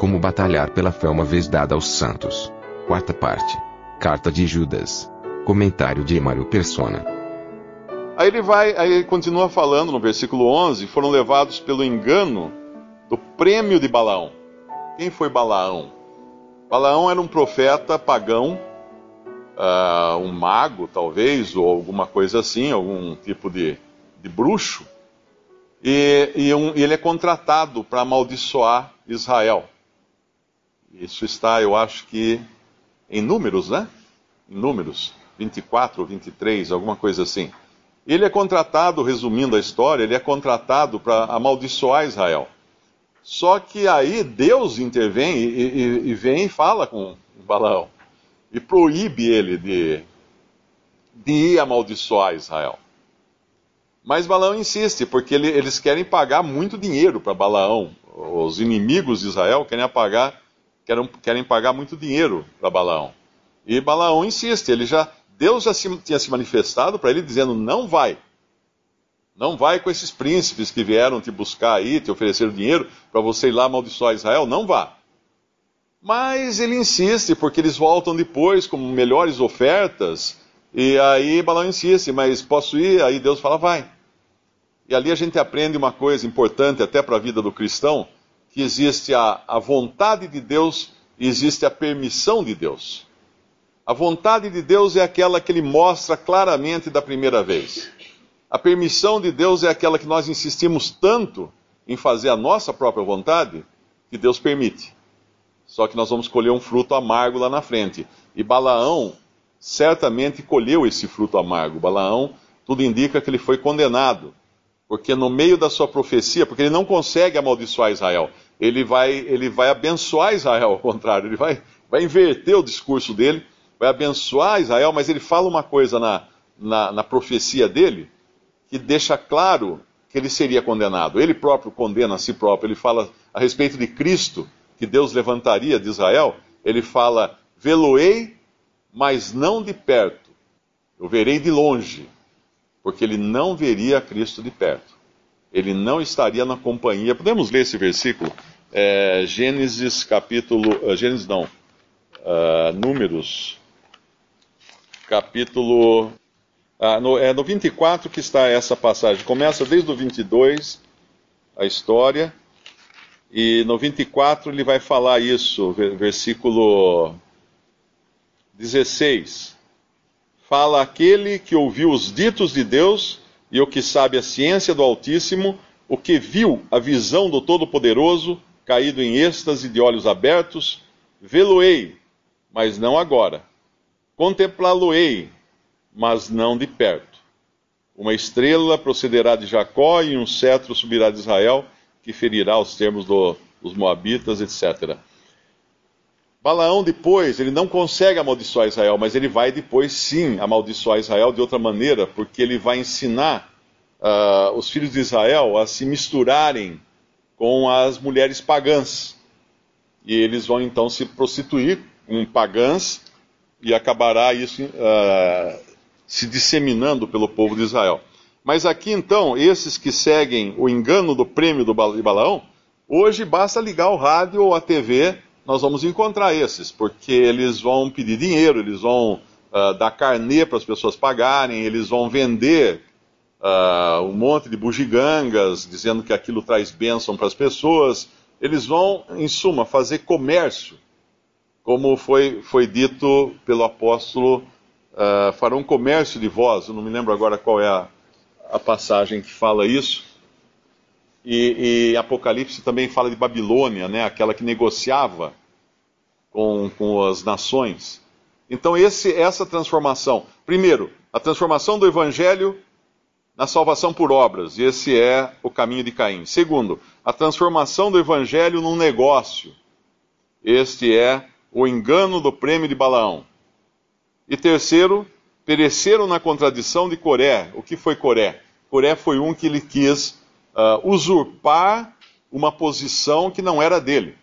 Como batalhar pela fé uma vez dada aos santos. Quarta parte. Carta de Judas. Comentário de Mário Persona. Aí ele vai, aí ele continua falando no versículo 11: foram levados pelo engano do prêmio de Balaão. Quem foi Balaão? Balaão era um profeta pagão, uh, um mago talvez, ou alguma coisa assim, algum tipo de, de bruxo, e, e, um, e ele é contratado para amaldiçoar Israel. Isso está, eu acho que, em números, né? Em números, 24 ou 23, alguma coisa assim. Ele é contratado, resumindo a história, ele é contratado para amaldiçoar Israel. Só que aí Deus intervém e, e, e vem e fala com Balaão e proíbe ele de, de ir amaldiçoar Israel. Mas Balaão insiste, porque ele, eles querem pagar muito dinheiro para Balaão. Os inimigos de Israel querem pagar, querem, querem pagar muito dinheiro para Balaão. E Balaão insiste, ele já, Deus já se, tinha se manifestado para ele dizendo: não vai. Não vai com esses príncipes que vieram te buscar aí, te ofereceram dinheiro para você ir lá amaldiçoar Israel. Não vá. Mas ele insiste, porque eles voltam depois com melhores ofertas. E aí Balaão insiste, mas posso ir? Aí Deus fala, vai. E ali a gente aprende uma coisa importante até para a vida do cristão, que existe a, a vontade de Deus e existe a permissão de Deus. A vontade de Deus é aquela que ele mostra claramente da primeira vez. A permissão de Deus é aquela que nós insistimos tanto em fazer a nossa própria vontade, que Deus permite. Só que nós vamos colher um fruto amargo lá na frente. E Balaão certamente colheu esse fruto amargo. Balaão, tudo indica que ele foi condenado. Porque no meio da sua profecia, porque ele não consegue amaldiçoar Israel, ele vai, ele vai abençoar Israel, ao contrário, ele vai, vai inverter o discurso dele, vai abençoar Israel, mas ele fala uma coisa na, na, na profecia dele, que deixa claro que ele seria condenado. Ele próprio condena a si próprio. Ele fala a respeito de Cristo, que Deus levantaria de Israel. Ele fala: Veloei, mas não de perto. Eu verei de longe, porque ele não veria Cristo de perto. Ele não estaria na companhia. Podemos ler esse versículo? É, Gênesis capítulo. Uh, Gênesis não. Uh, números. Capítulo ah, no, é no 24 que está essa passagem. Começa desde o 22, a história, e no 24 ele vai falar isso, versículo 16. Fala aquele que ouviu os ditos de Deus e o que sabe a ciência do Altíssimo, o que viu a visão do Todo-Poderoso, caído em êxtase de olhos abertos, vê-lo-ei, mas não agora. Contemplá-lo-ei, mas não de perto. Uma estrela procederá de Jacó e um cetro subirá de Israel, que ferirá os termos do, dos Moabitas, etc. Balaão depois, ele não consegue amaldiçoar Israel, mas ele vai depois sim amaldiçoar Israel de outra maneira, porque ele vai ensinar uh, os filhos de Israel a se misturarem com as mulheres pagãs. E eles vão então se prostituir com pagãs, e acabará isso uh, se disseminando pelo povo de Israel. Mas aqui então, esses que seguem o engano do prêmio do Balaão, hoje basta ligar o rádio ou a TV, nós vamos encontrar esses, porque eles vão pedir dinheiro, eles vão uh, dar carnê para as pessoas pagarem, eles vão vender uh, um monte de bugigangas, dizendo que aquilo traz bênção para as pessoas. Eles vão, em suma, fazer comércio, como foi, foi dito pelo apóstolo uh, farão comércio de vós. Eu não me lembro agora qual é a, a passagem que fala isso. E, e, Apocalipse também fala de Babilônia, né, aquela que negociava com, com as nações. Então, esse, essa transformação, primeiro, a transformação do Evangelho na salvação por obras, e esse é o caminho de Caim. Segundo, a transformação do evangelho num negócio. Este é o engano do prêmio de Balaão. E terceiro, pereceram na contradição de Coré. O que foi Coré? Coré foi um que ele quis uh, usurpar uma posição que não era dele.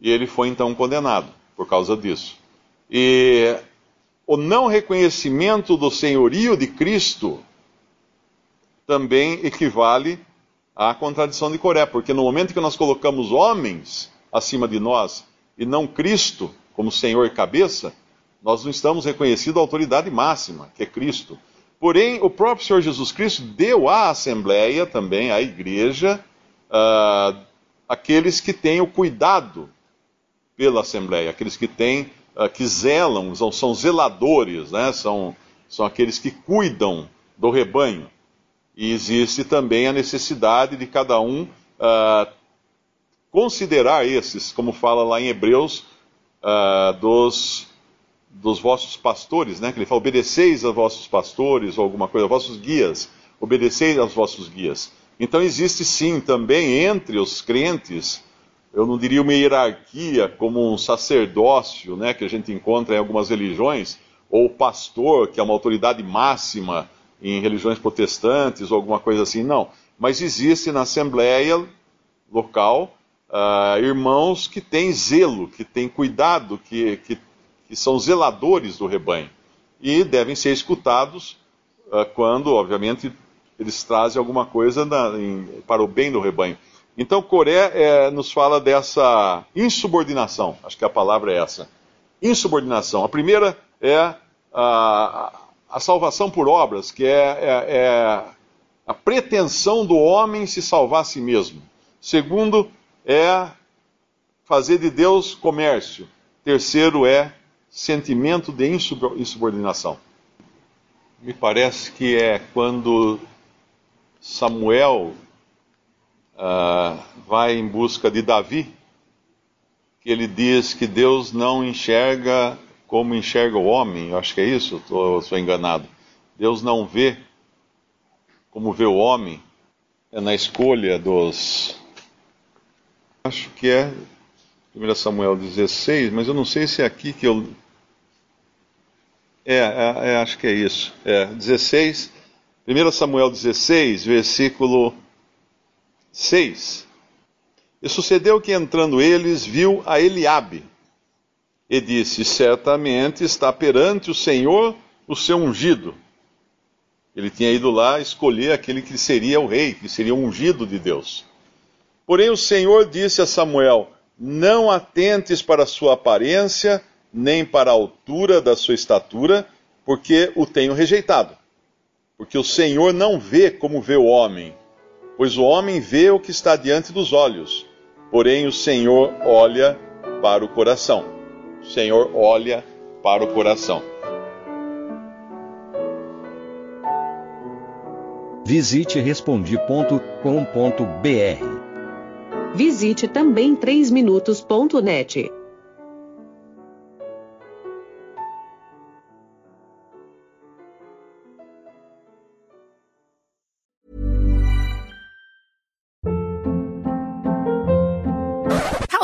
E ele foi então condenado por causa disso. E o não reconhecimento do senhorio de Cristo também equivale à contradição de Coré, porque no momento que nós colocamos homens acima de nós e não Cristo como Senhor e cabeça, nós não estamos reconhecendo a autoridade máxima, que é Cristo. Porém, o próprio Senhor Jesus Cristo deu à Assembleia, também à Igreja, uh, aqueles que têm o cuidado pela Assembleia, aqueles que têm, uh, que zelam, são, são zeladores, né? são, são aqueles que cuidam do rebanho. E existe também a necessidade de cada um uh, considerar esses, como fala lá em Hebreus, uh, dos, dos vossos pastores, né? Que ele fala, obedeceis aos vossos pastores, ou alguma coisa, vossos guias, obedeceis aos vossos guias. Então existe sim também entre os crentes, eu não diria uma hierarquia como um sacerdócio, né, que a gente encontra em algumas religiões, ou pastor, que é uma autoridade máxima em religiões protestantes ou alguma coisa assim, não. Mas existe na Assembleia local uh, irmãos que têm zelo, que têm cuidado, que, que, que, são zeladores do rebanho. E devem ser escutados uh, quando, obviamente, eles trazem alguma coisa na, em, para o bem do rebanho. Então, Coré é, nos fala dessa insubordinação, acho que a palavra é essa. Insubordinação. A primeira é a a salvação por obras, que é, é, é, a pretensão do homem se salvar a si mesmo. Segundo, é fazer de Deus comércio. Terceiro, é sentimento de insubordinação. Me parece que é quando Samuel uh, vai em busca de Davi, que ele diz que Deus não enxerga como enxerga o homem, eu acho que é isso, ou estou enganado. Deus não vê como vê o homem, é na escolha dos. Acho que é 1 Samuel 16, mas eu não sei se é aqui que eu. É, é, é acho que é isso. É, 16, 1 Samuel 16, versículo 6. E sucedeu que entrando eles, viu a Eliabe e disse: Certamente está perante o Senhor o seu ungido. Ele tinha ido lá escolher aquele que seria o rei, que seria o ungido de Deus. Porém, o Senhor disse a Samuel: Não atentes para a sua aparência, nem para a altura da sua estatura, porque o tenho rejeitado. Porque o Senhor não vê como vê o homem, pois o homem vê o que está diante dos olhos, porém o Senhor olha para o coração. O Senhor olha para o coração. Visite respondi.com.br. Visite também 3minutos.net.